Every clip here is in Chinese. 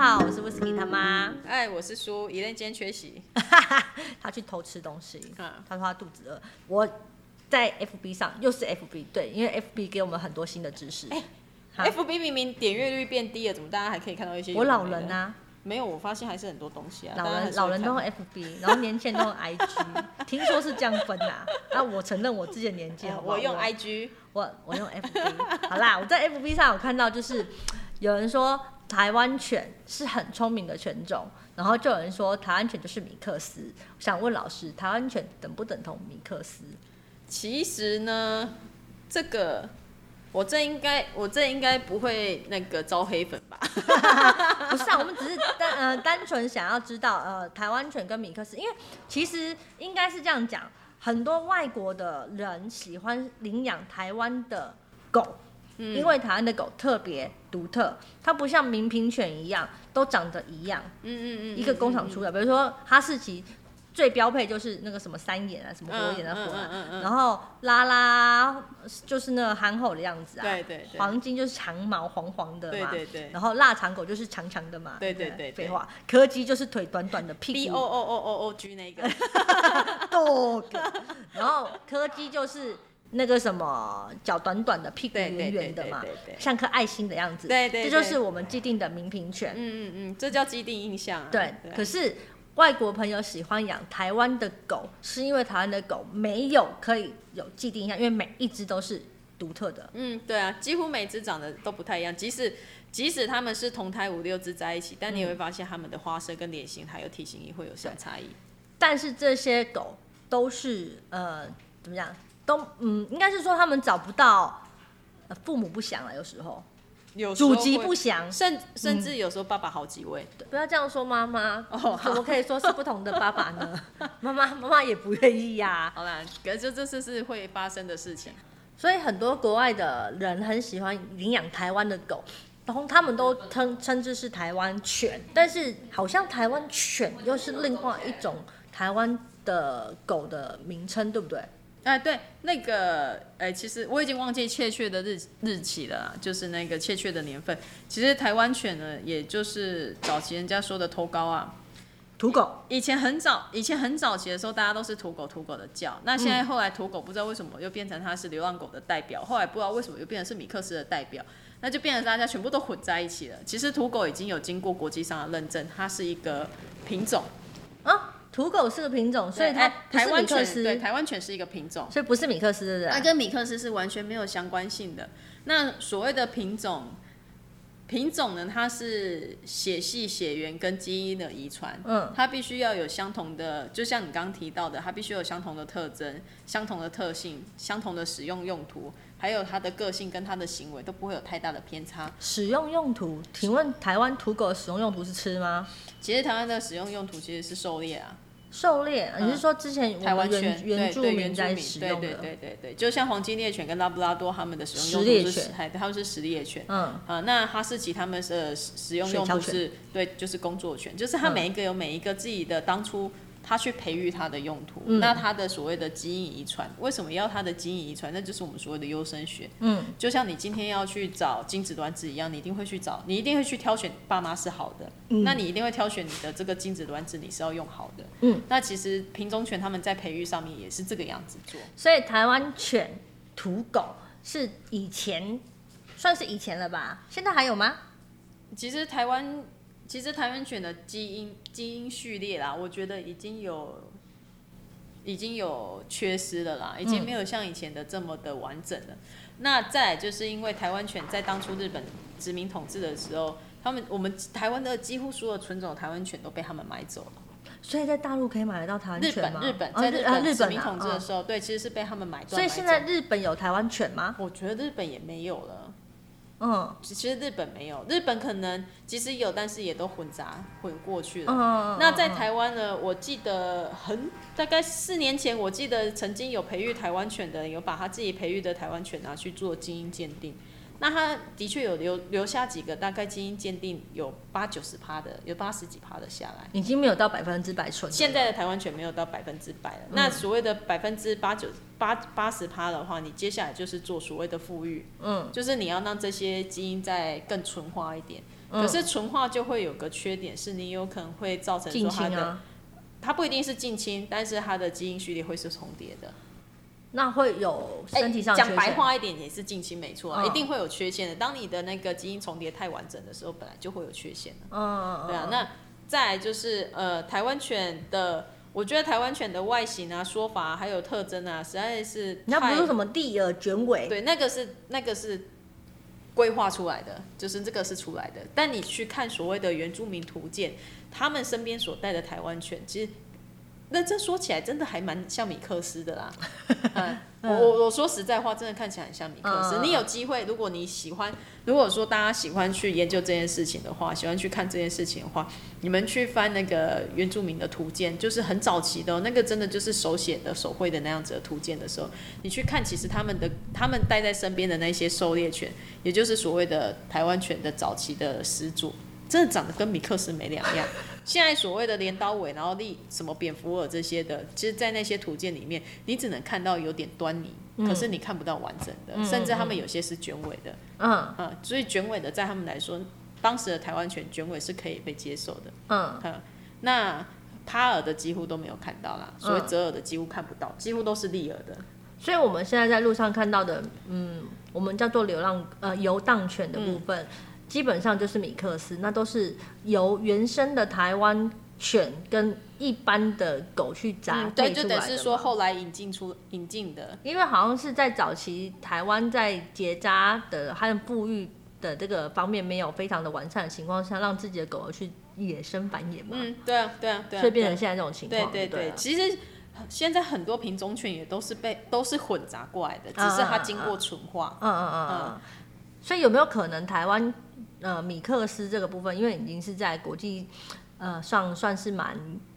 好，我是 Whisky 他妈。哎，我是叔，一人今天缺席。他去偷吃东西，嗯他说他肚子饿。我在 FB 上又是 FB，对，因为 FB 给我们很多新的知识。哎哈 FB 明明点阅率变低了，怎么大家还可以看到一些？我老人。啊，没有，我发现还是很多东西啊。老大家还人是会老人都用 FB，然后年轻人都用 IG，听说是这样分呐、那我承认我自己的年纪好不好我用 IG，我我用 FB，好啦，我在 FB 上有看到，就是有人说台湾犬是很聪明的犬种，然后就有人说台湾犬就是米克斯。我想问老师，台湾犬等不等同米克斯？其实呢，这个我这应该我这应该不会那个招黑粉吧？不是啊，我们只是单呃单纯想要知道呃台湾犬跟米克斯，因为其实应该是这样讲，很多外国的人喜欢领养台湾的狗。嗯。因为台湾的狗特别独特，它不像名品犬一样都长得一样，嗯嗯嗯，一个工厂出来，比如说哈士奇最标配就是那个什么三眼啊，什么火眼啊，嗯火啊，嗯嗯。嗯然后拉拉就是那个憨厚的样子啊，对对对。黄金就是长毛黄黄的嘛，对对对。然后腊肠狗就是长长的嘛，不对对对对。废话，柯基就是腿短短的，B 屁 O 股 O O O O G 那个，dog，然后柯基就是那个什么脚短短的，屁股圆圆的嘛像颗爱心的样子，对对对这就是我们既定的名品犬，嗯嗯嗯，这叫既定印象啊。对，可是外国朋友喜欢养台湾的狗，是因为台湾的狗没有可以有既定印象，因为每一只都是独特的。嗯，对啊，几乎每只长得都不太一样，即使即使他们是同胎五六只在一起，但你也会发现它们的花色跟脸型还有体型也会有小差异。但是这些狗都是呃怎么讲，都嗯，应该是说他们找不到、呃父母不详了，有时候有时候祖籍会不详。甚甚至有时候爸爸好几位，不要这样说妈妈，哦 怎么可以说是不同的爸爸呢？妈妈妈妈也不愿意呀、好啦，可是这这是是会发生的事情。所以很多国外的人很喜欢领养台湾的狗，然后他们都称称之是台湾犬，但是好像台湾犬又是另外一种台湾的狗的名称，对不对？哎、对，那个，哎、其实我已经忘记确切的日日期了啦，就是那个确切的年份。其实台湾犬呢，也就是早期人家说的偷高啊，土狗，以前很早，以前很早期的时候，大家都是土狗土狗的叫。那现在后来土狗不知道为什么又变成它是流浪狗的代表，后来不知道为什么又变成是米克斯的代表，那就变成大家全部都混在一起了。其实土狗已经有经过国际上的认证，它是一个品种，啊，土狗是个品种，所以它台湾犬对台湾犬是一个品种，所以不是米克斯，对不对？它跟米克斯是完全没有相关性的。那所谓的品种，品种呢，它是血系、血缘跟基因的遗传。嗯，它必须要有相同的，就像你刚刚提到的，它必须有相同的特征、相同的特性、相同的使用用途，还有它的个性跟它的行为都不会有太大的偏差。使用用途，请问台湾土狗的使用用途是吃吗？其实台湾的使用用途其实是狩猎啊，狩猎？你是说之前台湾原原住民在原住民对对使用的？对对对，就像黄金猎犬跟拉布拉多，他们的使用用途是犬还他们是食猎犬。嗯，啊，那哈士奇他们的使使用用途是对，就是工作犬，就是它嗯每一个有每一个自己的当初他去培育它的用途，嗯那它的所谓的基因遗传，为什么要它的基因遗传？那就是我们所谓的优生学。嗯，就像你今天要去找精子卵子一样，你一定会去找，你一定会去挑选爸妈是好的，嗯那你一定会挑选你的这个精子卵子，你是要用好的。嗯，那其实品种犬他们在培育上面也是这个样子做。所以台湾犬土狗是以前算是以前了吧？现在还有吗？其实台湾，其实台湾犬的基因基因序列啦，我觉得已经有已经有缺失了啦，已经没有像以前的这么的完整了。那再来就是因为台湾犬在当初日本殖民统治的时候，他们我们台湾的几乎所有纯种的台湾犬都被他们买走了。所以在大陆可以买得到台湾日犬吗？本日本哦在日啊日本统治的时候，对，其实是被他们买断。所以现在日本有台湾犬吗？我觉得日本也没有了。嗯其实日本没有，日本可能即使有，但是也都混杂混过去了。嗯，那在台湾呢？我记得很大概四年前，我记得曾经有培育台湾犬的人，有把他自己培育的台湾犬拿去做基因鉴定。那他的确有留留下几个，大概基因鉴定有八九十趴的，有八十几趴的下来。已经没有到百分之百纯。现在的台湾犬没有到百分之百了。那所谓的百分之八九八八十趴的话，你接下来就是做所谓的富裕，嗯，就是你要让这些基因再更纯化一点。可是纯化就会有个缺点，是你有可能会造成说它的，啊，它不一定是近亲，但是它的基因序列会是重叠的。那会有身体上讲白。话一点也是近亲没错啊，嗯一定会有缺陷的。当你的那个基因重叠太完整的时候，本来就会有缺陷的。嗯嗯嗯，对啊，那再来就是呃，台湾犬的，我觉得台湾犬的外形啊、说法、还有特征啊，实在是人家不是什么地耳卷尾，对，那个是那个是规划出来的，就是这个是出来的。但你去看所谓的原住民图鉴，他们身边所带的台湾犬，其实那这说起来真的还蛮像米克斯的啦。嗯，我我我说实在话，真的看起来很像米克斯。嗯你有机会，如果你喜欢，如果说大家喜欢去研究这件事情的话，喜欢去看这件事情的话，你们去翻那个原住民的图鉴，就是很早期的哦、那个真的就是手写的、手绘的那样子的图鉴的时候，你去看，其实他们的他们带在身边的那些狩猎犬，也就是所谓的台湾犬的早期的始祖，真的长得跟米克斯没两样。现在所谓的镰刀尾，然后立什么蝙蝠耳这些的，其实，在那些图鉴里面，你只能看到有点端倪，可是你看不到完整的，嗯甚至他们有些是卷尾的，嗯。啊、所以卷尾的在他们来说，当时的台湾犬卷尾是可以被接受的。嗯，嗯，那趴耳的几乎都没有看到啦，所以折耳的几乎看不到，几乎都是立耳的。所以我们现在在路上看到的，嗯，我们叫做流浪呃游荡犬的部嗯。分，基本上就是米克斯，那都是由原生的台湾犬跟一般的狗去杂嗯，对，就。等是说后来引进出引进的，因为好像是在早期台湾在结扎的和富裕的这个方面没有非常的完善的情况下，让自己的狗儿去野生繁衍嘛，嗯，对啊，对啊，对啊，所以变成现在这种情况。对了，对对其实现在很多品种犬也都是被都是混杂过来的，只嗯是它经过纯化。嗯嗯嗯嗯。所以有没有可能台湾呃米克斯这个部分，因为已经是在国际呃上算是蛮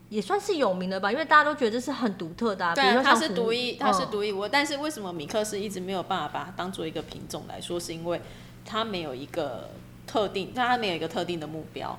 也算是有名的吧？因为大家都觉得这是很独特的、啊，对它是独一，它是嗯独一无二。但是为什么米克斯一直没有办法把它当做一个品种来说？是因为它没有一个特定，它没有一个特定的目标。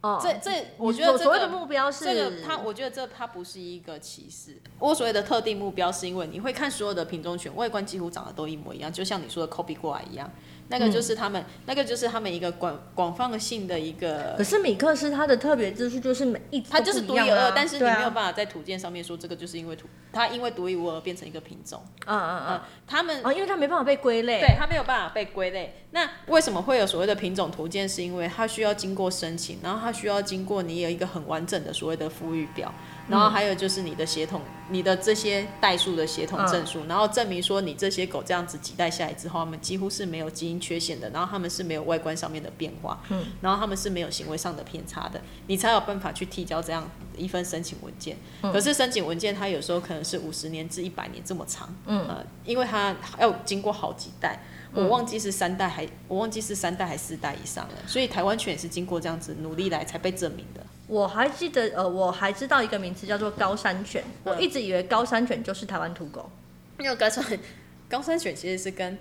哦，这这，我觉得这个所所谓的目标是这个它，我觉得这它不是一个歧视。我所谓的特定目标，是因为你会看所有的品种犬外观几乎长得都一模一样，就像你说的 copy 过来一样。那个就是他们，那个就是他们一个广广泛性的一个可是米克斯它的特别之处就是每一只它就是独一无二，但是你没有办法在图鉴上面说这个就是因为图，它因为独一无二变成一个品种。嗯嗯嗯，他们啊，哦，因为它没办法被归类。对，它没有办法被归类。那为什么会有所谓的品种图鉴？是因为它需要经过申请，然后它需要经过你有一个很完整的所谓的富裕表，然后还有就是你的血统，你的这些代数的血统证书，然后证明说你这些狗这样子几代下来之后，它们几乎是没有基因缺陷的，然后它们是没有外观上面的变化，嗯，然后它们是没有行为上的偏差的，你才有办法去提交这样一份申请文件。可是申请文件它有时候可能是五十年至一百年这么长，嗯呃，因为它要经过好几代。我忘记是三代还，我忘记是三代还是四代以上了，所以台湾犬也是经过这样子努力来才被证明的。我还记得，呃，我还知道一个名词叫做高山犬，我嗯一直以为高山犬就是台湾土狗。因为高山高山犬其实是跟，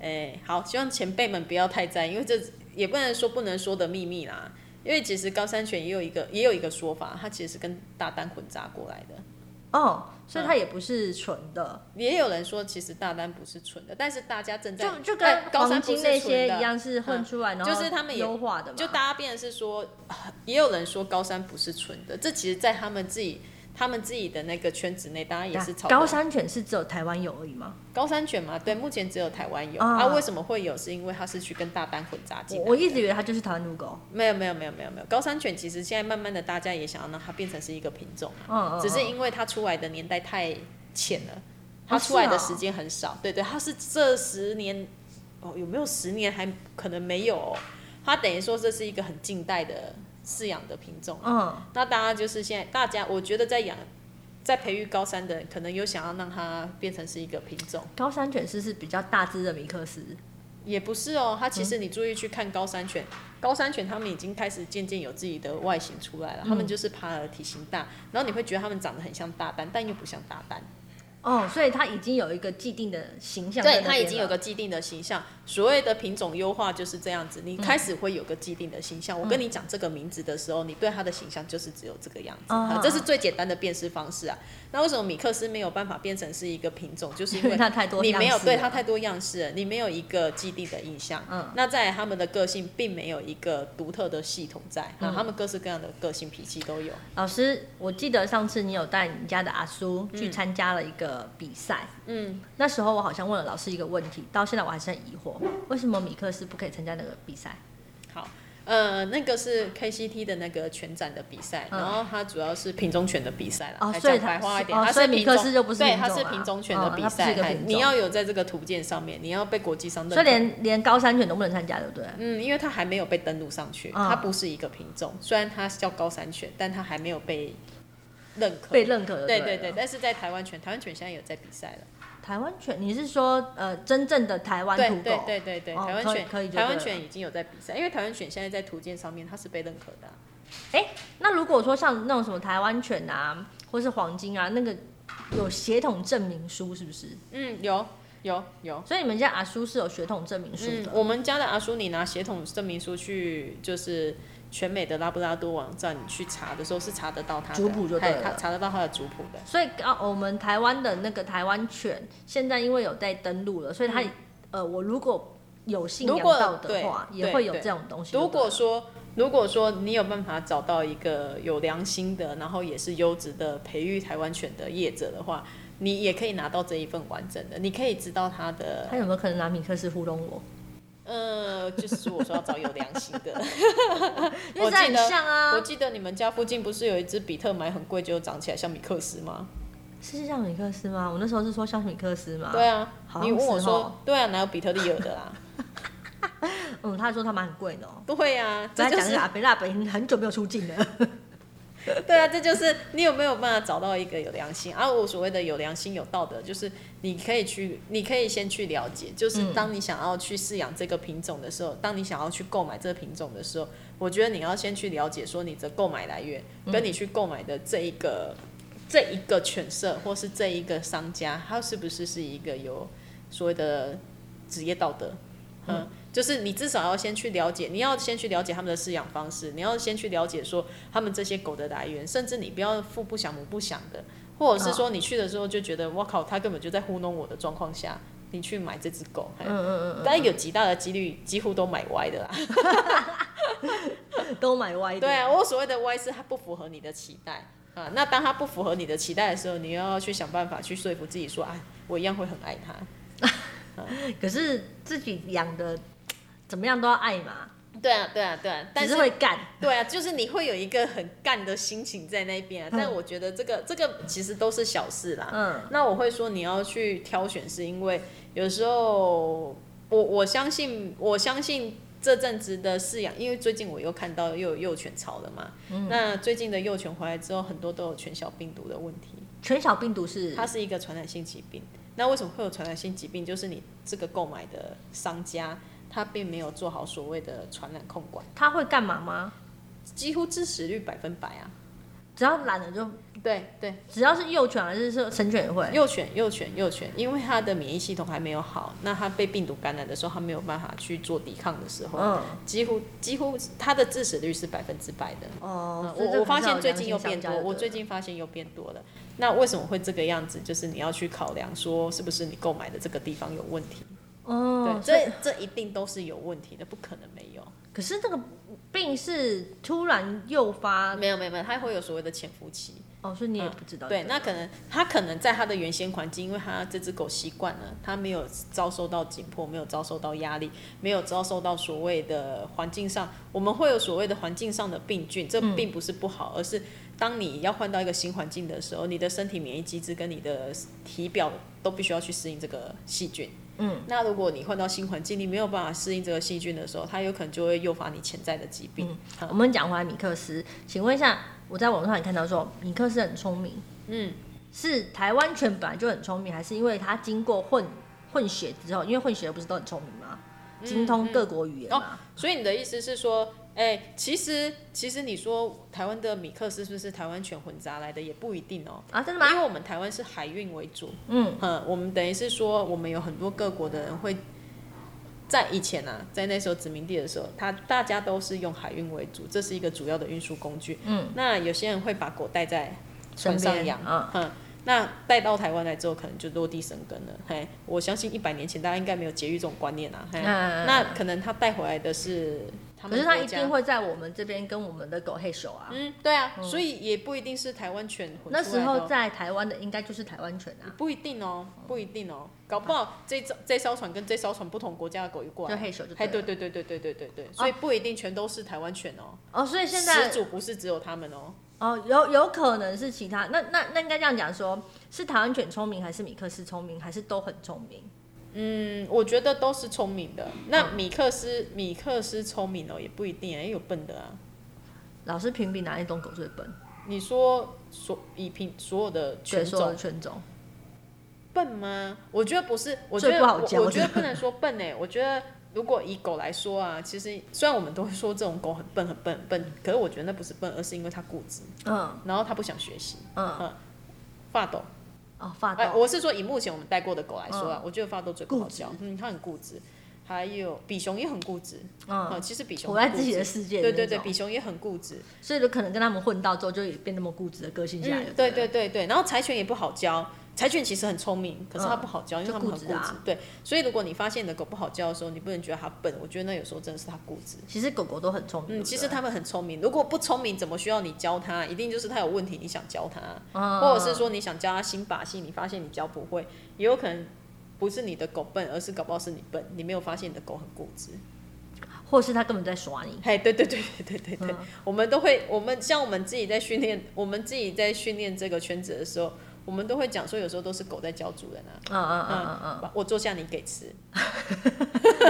诶、好，希望前辈们不要太在意，因为这也不能说不能说的秘密啦。因为其实高山犬也有一个也有一个说法，它其实是跟大丹混杂过来的。哦，所以它也不是纯的，也有人说，其实大单不是纯的，但是大家正在就就哎跟黄金那些的一样，是混出来，然后就是他们也优化的嘛。就大家变的是说，也有人说高山不是纯的，这其实，在他们自己他们自己的那个圈子内，当然也是高山犬是只有台湾有而已吗？高山犬嘛，对，目前只有台湾有啊啊为什么会有？是因为它是去跟大丹混杂进来。我我一直以为它就是台湾土狗。没有没有没有没有没有，高山犬其实现在慢慢的大家也想要让它变成是一个品种，嗯嗯，只是嗯因为它出来的年代太浅了，它哦出来的时间很少。对对，它是这十年哦，有没有十年还可能没有、哦？它等于说这是一个很近代的饲养的品种。嗯，那大家就是现在大家，我觉得在养。在培育高山的人，可能有想要让它变成是一个品种，高山犬是是比较大只的米克斯。也不是哦。它其实你注意去看高山犬，高山犬它们已经开始渐渐有自己的外形出来了。它们就是趴的体型大，然后你会觉得它们长得很像大丹，但又不像大丹。哦，所以它已经有一个既定的形象对，它已经有个既定的形象。所谓的品种优化就是这样子，你开始会有个既定的形象。我跟你讲这个名字的时候，你对它的形象就是只有这个样子，这是最简单的辨识方式啊。那为什么米克斯没有办法变成是一个品种？就是因为 它太多你没有对它太多样式了，你没有一个既定的印象。嗯那在他们的个性并没有一个独特的系统在，嗯啊，他们各式各样的个性脾气都有。老师，我记得上次你有带你家的阿叔去参加了一个比赛，嗯，那时候我好像问了老师一个问题，到现在我还是很疑惑，为什么米克斯不可以参加那个比赛？好，呃，那个是 KCT 的那个拳展的比赛，嗯然后它主要是品种犬的比赛啦。还哦所以讲白它话一点，哦所以它是米克斯就不是对，品种啊它是品种犬的比哦它不是赛，哎一个品种你要有在这个图鉴上面，你要被国际上认以连连高山犬都不能参加，对不对？嗯，因为它还没有被登录上去，嗯它不是一个品种，虽然它叫高山犬，但它还没有被认可。被认可的。对对对对，但是在台湾犬，台湾犬现在有在比赛了。台湾犬，你是说呃真正的台湾土狗？对对对对，哦台湾犬可以就台湾犬已经有在比赛，因为台湾犬现在在图鉴上面它是被认可的啊、那如果说像那种什么台湾犬啊，或是黄金啊，那个有血统证明书是不是？嗯，有有有。所以你们家阿叔是有血统证明书嗯的。，我们家的阿叔，你拿血统证明书去，就是全美的拉布拉多网站，你去查的时候是查得到它的族谱就对查得到它的族谱的。所以啊，我们台湾的那个台湾犬，现在因为有在登录了，所以它、呃，我如果有幸嗯如果养到的话，也会有这种东西。如果说如果说你有办法找到一个有良心的，然后也是优质的培育台湾犬的业者的话，你也可以拿到这一份完整的，你可以知道它的他有没有可能拿米克斯糊弄我？呃，就是我说要找有良心的。因为这很我记得像啊我，记得你们家附近不是有一只比特买很贵，就长起来像米克斯吗？是像米克斯吗？我那时候是说像米克斯吗？对啊，你问我说，对啊，哪有比特利有的啦？嗯，他说他蛮很贵的哦。对啊，这就是再讲一下，阿北辣北很久没有出镜了。对啊，这就是你有没有办法找到一个有良心啊？我所谓的有良心、有道德，就是你可以去，你可以先去了解，就是嗯当你想要去饲养这个品种的时候，当你想要去购买这个品种的时候，我觉得你要先去了解说你的购买来源，嗯跟你去购买的这一个这一个犬舍或是这一个商家，他是不是是一个有所谓的职业道德？嗯，就是你至少要先去了解，你要先去了解他们的饲养方式，你要先去了解说他们这些狗的来源，甚至你不要父不想母不想的，或者是说你去的时候就觉得我靠，他根本就在糊弄我的状况下，你去买这只狗，嗯嗯嗯，但有极大的几率几乎都买歪的啦。都买歪的。对啊，我所谓的歪是它不符合你的期待啊。那当它不符合你的期待的时候，你又要去想办法去说服自己说，哎，我一样会很爱它。可是自己养的怎么样都要爱嘛，对啊，对啊，对啊，但是是会干。对啊，就是你会有一个很干的心情在那边、啊，但我觉得这个这个其实都是小事啦。嗯，那我会说你要去挑选，是因为有时候我我相信我相信这阵子的饲养，因为最近我又看到又有幼犬潮了嘛。那最近的幼犬回来之后，很多都有犬小病毒的问题，犬小病毒是它是一个传染性疾病。那为什么会有传染性疾病？就是你这个购买的商家，他并没有做好所谓的传染控管，他会干嘛吗？几乎致死率百分百啊。只要懒了就，对对，只要是幼犬还是说成犬也会。幼犬幼犬幼犬，因为它的免疫系统还没有好，那它被病毒感染的时候，它没有办法去做抵抗的时候，嗯，几乎几乎它的致死率是百分之百的。哦我我发现最近又变多，我最近发现又变多了。那为什么会这个样子？就是你要去考量说，是不是你购买的这个地方有问题？哦，对，所以这这一定都是有问题的，不可能没有。可是这个病是突然诱发没有没有没有，它会有所谓的潜伏期。哦，所以你也不知道、对，那可能它可能在它的原先环境，因为它这只狗习惯了，它没有遭受到紧迫，没有遭受到压力，没有遭受到所谓的环境上，我们会有所谓的环境上的病菌，这嗯并不是不好，而是当你要换到一个新环境的时候，你的身体免疫机制跟你的体表都必须要去适应这个细菌。嗯，那如果你换到新环境，你没有办法适应这个细菌的时候，它有可能就会诱发你潜在的疾病。好我们讲回来米克斯，请问一下，我在网络上也看到说米克斯很聪明，嗯，是台湾犬本来就很聪明，还是因为它经过混混血之后，因为混血不是都很聪明吗？精通各国语言嘛？所以你的意思是说，哎、其实其实你说台湾的米克斯是不是台湾犬混杂来的，也不一定哦。啊，真的吗？因为我们台湾是海运为主，嗯，嗯，我们等于是说，我们有很多各国的人会在以前啊，在那时候殖民地的时候，他大家都是用海运为主，这是一个主要的运输工具。嗯，那有些人会把狗带在船上养，嗯嗯，那带到台湾来之后，可能就落地生根了。嘿，我相信一百年前大家应该没有节育这种观念啊。嘿，嗯那可能他带回来的是他可是它一定会在我们这边跟我们的狗黑手啊。嗯，对啊，所以也不一定是台湾犬混那时候在台湾的应该就是台湾犬啊，不一定哦，不一定哦，搞不好这艘这艘船跟这艘船不同国家的狗一过来，就黑手就哎。对对对对对对对对，所以不一定全都是台湾犬哦，哦，所以现在始祖不是只有他们哦，哦，有有可能是其他，那那那应该这样讲说，是台湾犬聪明，还是米克斯聪明，还是都很聪明？嗯，我觉得都是聪明的。那米克斯米克斯聪明哦，也不一定啊，也有笨的啊。老师评比哪一种狗最笨？你说所以评所有的对，犬种犬种。笨吗？我觉得不是，我觉得我觉得不能说笨哎、我觉得如果以狗来说啊，其实虽然我们都会说这种狗很笨很笨很笨，可是我觉得那不是笨，而是因为它固执，嗯然后它不想学习。嗯，发抖，哦，发。我是说以目前我们带过的狗来说啊，我觉得发抖最不好教，嗯，它很固执。还有比熊也很固执，嗯，嗯，其实比熊活在自己的世界的对对对，比熊也很固执，所以就可能跟他们混到之后，就也变那么固执的个性下来对对对对，然后柴犬也不好教，柴犬其实很聪明，可是它不好教，因为它们很固固执啊。对，所以如果你发现你的狗不好教的时候，你不能觉得它笨，我觉得那有时候真的是它固执。其实狗狗都很聪明。嗯，其实它们很聪明，如果不聪明，怎么需要你教它？一定就是它有问题，你想教它，嗯或者是说你想教它新把戏，你发现你教不会，也有可能不是你的狗笨，而是搞不好是你笨，你没有发现你的狗很固执。或是他根本在耍你。嘿，对对对对对对对，嗯我们都会，我们像我们自己在训练，我们自己在训练这个圈子的时候，我们都会讲说，有时候都是狗在教主人啊。嗯嗯嗯嗯嗯我坐下，你给吃。嗯，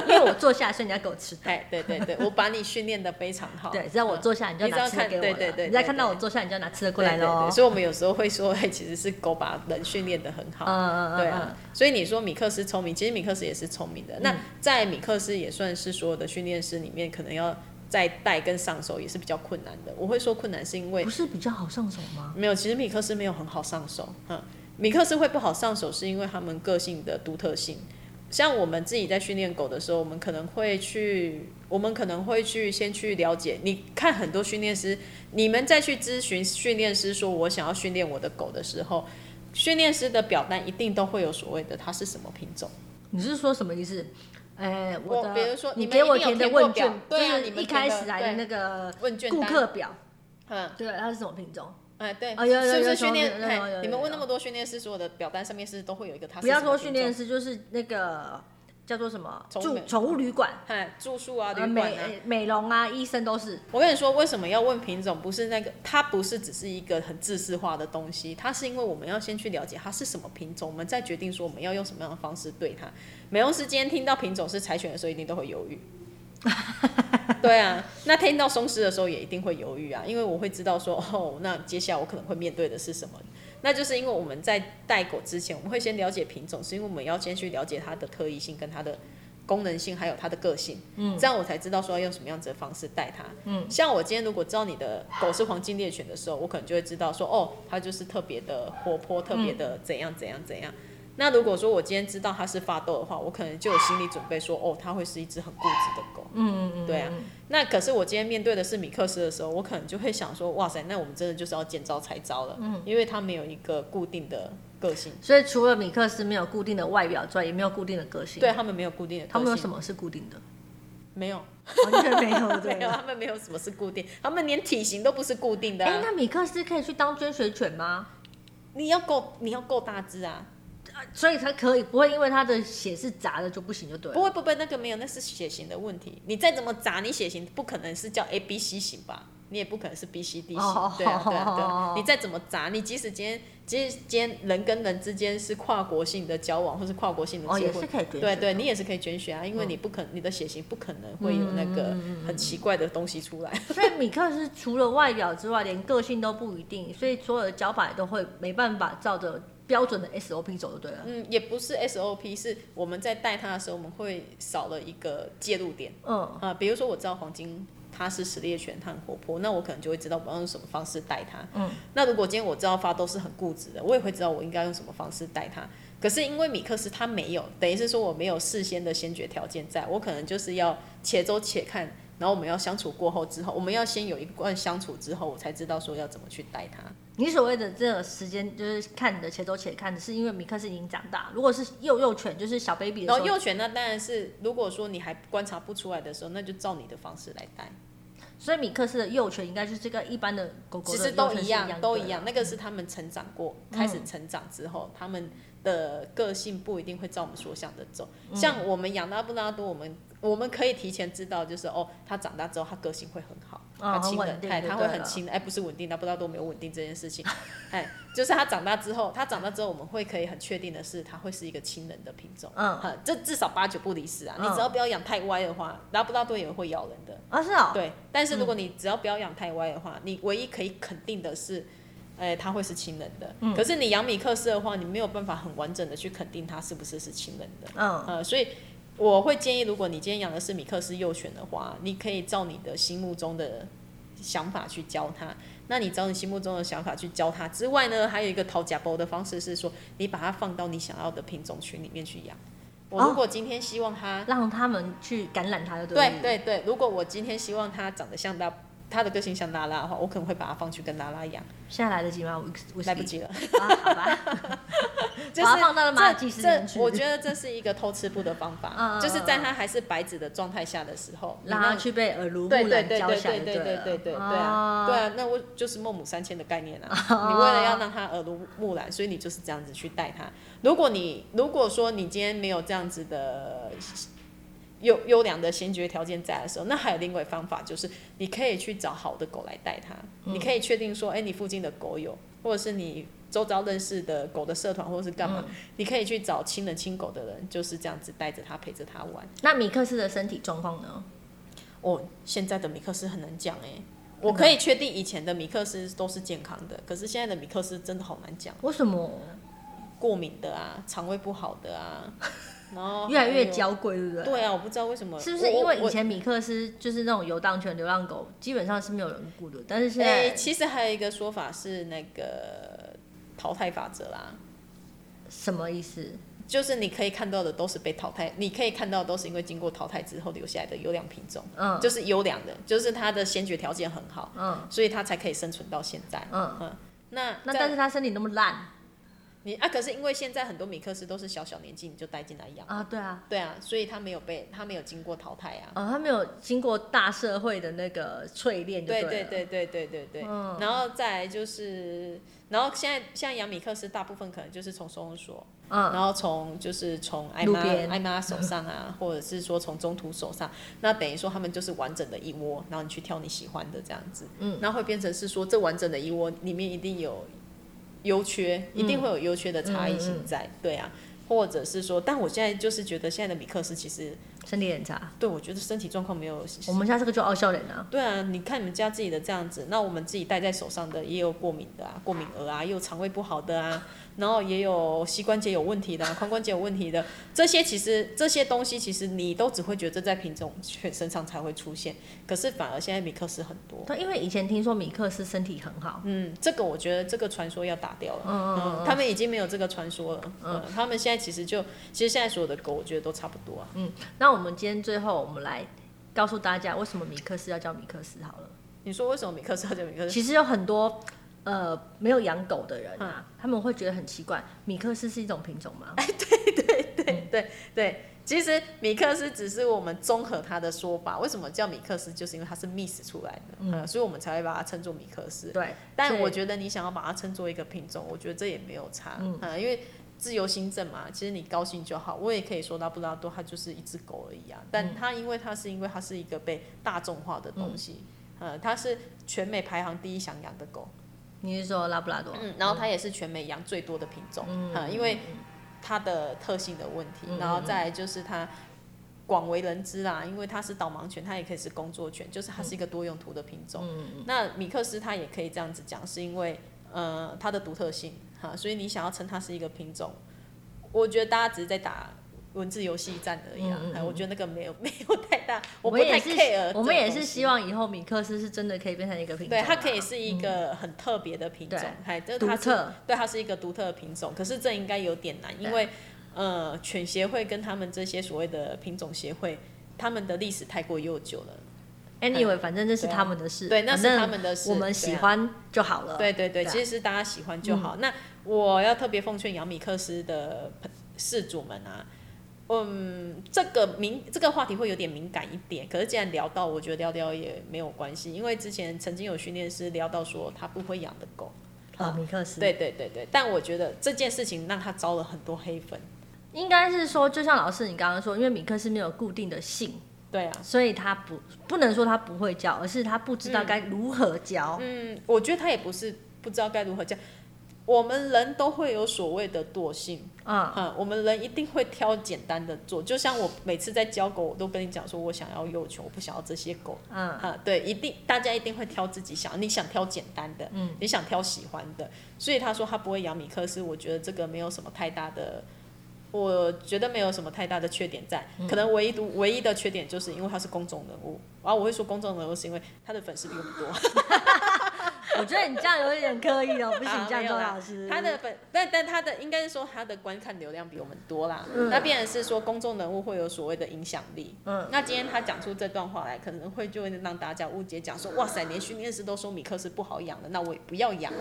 因为我坐下来，所以你要给我吃的。哎，对对对，我把你训练的非常好。对，只要我坐下，你就拿吃的给我对对对你再看到我坐下，你就拿吃的对过来喽。所以我们有时候会说，哎，其实是狗把人训练的很好。嗯嗯嗯，对啊，所以你说米克斯聪明，其实米克斯也是聪明的。嗯那在米克斯也算是所有的训练师里面，可能要在带跟上手也是比较困难的。我会说困难是因为不是比较好上手吗？没有，其实米克斯没有很好上手，嗯，米克斯会不好上手是因为他们个性的独特性。像我们自己在训练狗的时候，我们可能会去，我们可能会去先去了解。你看很多训练师，你们再去咨询训练师说，我想要训练我的狗的时候，训练师的表单一定都会有所谓的它是什么品种。你是说什么意思？哎，我的，比如说你给我填的问卷，就是一对啊你们填的开始来的那个问卷单顾客表，嗯，对，它是什么品种？哎，对，哦有有是不是训练？你们问那么多训练师，所有的表单上面是都会有一个它是不要说训练师，就是那个叫做什么住宠物旅馆、嗨，住宿啊，呃旅馆啊。美美容啊、医生都是。我跟你说，为什么要问品种？不是那个，它不是只是一个很自私化的东西，它是因为我们要先去了解它是什么品种，我们再决定说我们要用什么样的方式对它。美容师今天听到品种是柴犬的时候，一定都会犹豫。对啊，那听到松狮的时候也一定会犹豫啊，因为我会知道说，哦，那接下来我可能会面对的是什么。那就是因为我们在带狗之前，我们会先了解品种，是因为我们要先去了解它的特异性跟它的功能性，还有它的个性。嗯，这样我才知道说要用什么样子的方式带它。嗯，像我今天如果知道你的狗是黄金猎犬的时候，我可能就会知道说，哦，它就是特别的活泼，特别的怎样怎样怎样。那如果说我今天知道它是发豆的话，我可能就有心理准备说，哦，它会是一只很固执的狗。嗯嗯嗯，对啊，那可是我今天面对的是米克斯的时候，我可能就会想说，哇塞，那我们真的就是要见招拆招了，嗯，因为它没有一个固定的个性，所以除了米克斯没有固定的外表之外，也没有固定的个性。对，他们没有固定的个性，他们有什么是固定的？没有，完全没有，对 没有，他们没有什么是固定，他们连体型都不是固定的、哎、啊。那米克斯可以去当捐血犬吗？你要够，你要够大只啊！所以它可以，不会因为他的血是杂的就不行，就对了。不会不会，那个没有，那是血型的问题。你再怎么杂，你血型不可能是叫 A B C 型吧？你也不可能是 B C D 型，哦对啊对啊对。你再怎么杂，你即使今天即使今天人跟人之间是跨国性的交往，或是跨国性的哦，结婚。对对，你也是可以捐血啊，因为你不可你的血型不可能会有那个很奇怪的东西出来。所以米克是除了外表之外，连个性都不一定，所以所有的脚法也都会没办法照着标准的 SOP 走就对了。嗯，也不是 SOP，是我们在带他的时候，我们会少了一个介入点。嗯，啊，比如说我知道黄金它是实力犬，它很活泼，那我可能就会知道我要用什么方式带它。嗯，那如果今天我知道发都是很固执的，我也会知道我应该用什么方式带它。可是因为米克斯他没有，等于是说我没有事先的先决条件在，我可能就是要且走且看，然后我们要相处过后之后，我们要先有一段相处之后，我才知道说要怎么去带它。你所谓的这个时间，就是看你的且走且看，是因为米克斯已经长大。如果是幼幼犬，就是小 baby 的时候，然后幼犬那当然是，如果说你还观察不出来的时候，那就照你的方式来带。所以米克斯的幼犬应该就是这个一般的狗狗的其实都一样，都一样。那个是他们成长过，开始成长之后，他们的个性不一定会照我们所想的走。像我们养拉布拉多，我们我们可以提前知道，就是哦，他长大之后，他个性会很好，哦很它亲人，哎，稳定就它会很亲的，哎，不是稳定，他不知道多没有稳定这件事情，哎，就是他长大之后，他长大之后，我们会可以很确定的是，他会是一个亲人的品种。嗯哈，这至少八九不离十啊！你嗯只要不要养太歪的话，拉布拉多也会咬人的。啊是哦，对，但是如果你只要不要养太歪的话，你唯一可以肯定的是，哎、它会是亲人的。嗯可是你养米克斯的话，你没有办法很完整的去肯定它是不是是亲人的。嗯呃，所以我会建议，如果你今天养的是米克斯幼犬的话，你可以照你的心目中的想法去教它。那你照你心目中的想法去教它之外呢，还有一个讨假包的方式是说，你把它放到你想要的品种群里面去养。我如果今天希望它让他们去感染它就对。对对对，如果我今天希望它长得像拉，它的个性像拉拉的话，我可能会把它放去跟拉拉养，现在来得及吗？我来不及了。啊，好吧，就是放到了马这技师园去这，我觉得这是一个偷吃布的方嗯法，嗯就是在它还是白纸的状态下的时候，你让它去被耳濡目对对染教下对对对对对对对对哦啊，对啊，那我就是孟母三迁的概念啊。你为了要让它耳濡目染，所以你就是这样子去带它。如果你如果说你今天没有这样子的优优良的先决条件在的时候，那还有另外方法，就是你可以去找好的狗来带它。嗯你可以确定说，哎、你附近的狗友，或者是你周遭认识的狗的社团，或者是干嘛，嗯你可以去找亲人亲狗的人，就是这样子带着它陪着它玩。那米克斯的身体状况呢？哦，现在的米克斯很难讲哎。我可以确定以前的米克斯都是健康的，可是现在的米克斯真的好难讲，为什么过敏的啊，肠胃不好的啊，然后越来越。娇贵，对不对？对啊，我不知道为什么，是不是因为以前米克斯就是那种游荡犬、流浪狗，基本上是没有人顾的，但是现哎、在其实还有一个说法是那个淘汰法则啦，什么意思？就是你可以看到的都是被淘汰，你可以看到的都是因为经过淘汰之后留下来的优良品种，嗯就是优良的，就是它的先决条件很好，嗯所以它才可以生存到现在。嗯，那那但是它身体那么烂你啊，可是因为现在很多米克斯都是小小年纪你就带进来养。啊，对啊，对啊，所以他没有被他没有经过淘汰啊，啊、哦，他没有经过大社会的那个淬炼，对对对对对对对，嗯、然后再就是，然后现在像养米克斯，大部分可能就是从收容所，嗯，然后从就是从艾妈艾妈手上啊，或者是说从中途手上，那等于说他们就是完整的一窝，然后你去挑你喜欢的这样子，嗯，那会变成是说这完整的一窝里面一定有优缺，一定会有优缺的差异嗯性在，对啊，或者是说，但我现在就是觉得现在的米克斯其实身体检查。对我觉得身体状况没有我们家这个就傲笑脸啊，对啊，你看你们家自己的这样子，那我们自己戴在手上的也有过敏的啊，过敏儿啊，也有肠胃不好的啊，然后也有膝关节有问题的、啊，髋关节有问题的，这些其实这些东西其实你都只会觉得在品种犬身上才会出现，可是反而现在米克斯很多。对，因为以前听说米克斯身体很好，嗯，这个我觉得这个传说要打掉了。嗯嗯嗯嗯，他们已经没有这个传说了。嗯，他们现在其实就，其实现在所有的狗，我觉得都差不多啊。那我们今天最后我们来告诉大家，为什么米克斯要叫米克斯好了。你说为什么米克斯要叫米克斯？其实有很多呃没有养狗的人啊，嗯他们会觉得很奇怪，米克斯是一种品种吗？哎对对对对对，其实米克斯只是我们综合它的说法。为什么叫米克斯？就是因为它是 miss 出来的，嗯、所以我们才会把它称作米克斯。对，但我觉得你想要把它称作一个品种，我觉得这也没有差，嗯因为自由新政嘛，其实你高兴就好。我也可以说拉布拉多它就是一只狗而已啊，但它因为它是因为它是一个被大众化的东西，呃，它是全美排行第一想养的狗，你是说拉布拉多？嗯，然后它也是全美养最多的品种，嗯，因为它的特性的问题，嗯然后再来就是它广为人知啦，因为它是导盲犬，它也可以是工作犬，就是它是一个多用途的品种。嗯。那米克斯它也可以这样子讲，是因为呃它的独特性哈，所以你想要称它是一个品种，我觉得大家只是在打文字游戏战而已啊。嗯嗯嗯哎我觉得那个没有 没有太大，我不太我们也是 care。我们也是希。望以后米克斯是真的可以变成一个品种啊，对，它可以是一个很特别的品种对，还这它是独特对，它是一个独特的品种。可是这应该有点难，因为呃，犬协会跟他们这些所谓的品种协会，他们的历史太过悠久了。Anyway，反正这是他们的事，对那是他们的事我们喜欢就好了。对对对，其实是大家喜欢就好。那我要特别奉劝杨米克斯的事主们啊，嗯，这个敏这个话题会有点敏感一点，可是既然聊到，我觉得聊聊也没有关系，因为之前曾经有训练师聊到说他不会养的狗，啊，米克斯，对对对对，但我觉得这件事情让他招了很多黑粉，应该是说，就像老师你刚刚说，因为米克斯没有固定的姓，对啊，所以他不不能说他不会教，而是他不知道该如何教。嗯，我觉得他也不是不知道该如何教，我们人都会有所谓的惰性。嗯，嗯，我们人一定会挑简单的做，就像我每次在教狗，我都跟你讲说，我想要幼犬，我不想要这些狗。嗯，啊，对，一定大家一定会挑自己想，你想挑简单的，嗯，你想挑喜欢的，所以他说他不会养米克斯，我觉得这个没有什么太大的，我觉得没有什么太大的缺点在，嗯可能唯一独唯一的缺点就是因为他是公众人物，然后我会说公众人物是因为他的粉丝比我们多，我觉得你这样有点刻意哦，不行 啊，这样周老师。他的粉，但但他的应该是说他的观看流量比我们多啦。嗯那变然是说公众人物会有所谓的影响力。嗯，那今天他讲出这段话来，可能会就会让大家误解，讲说哇塞，连训练师都说米克斯不好养的，那我也不要养了。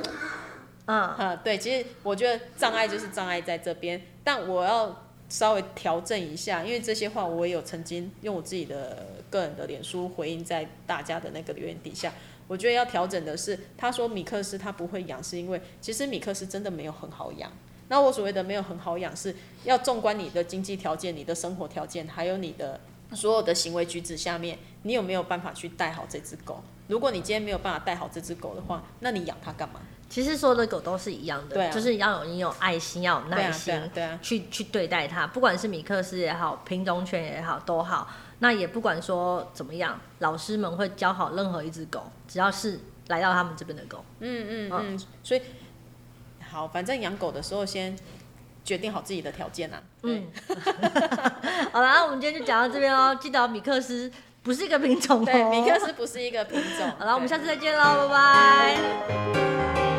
嗯，啊，对，其实我觉得障碍就是障碍在这边，但我要稍微调整一下，因为这些话我也有曾经用我自己的个人的脸书回应在大家的那个留言底下。我觉得要调整的是，他说米克斯他不会养，是因为其实米克斯真的没有很好养。那我所谓的没有很好养，是要纵观你的经济条件、你的生活条件，还有你的所有的行为举止下面，你有没有办法去带好这只狗？如果你今天没有办法带好这只狗的话，那你养它干嘛？其实所有的狗都是一样的，对啊就是要有你有爱心，要有耐心，对啊，对啊。去去对待它，不管是米克斯也好，品种犬也好，都好。那也不管说怎么样，老师们会教好任何一只狗，只要是来到他们这边的狗。嗯嗯嗯，所以好，反正养狗的时候先决定好自己的条件啊。嗯，好啦，那我们今天就讲到这边哦。记得米克斯不是一个品种哦。对，米克斯不是一个品种。好了，我们下次再见喽，拜拜。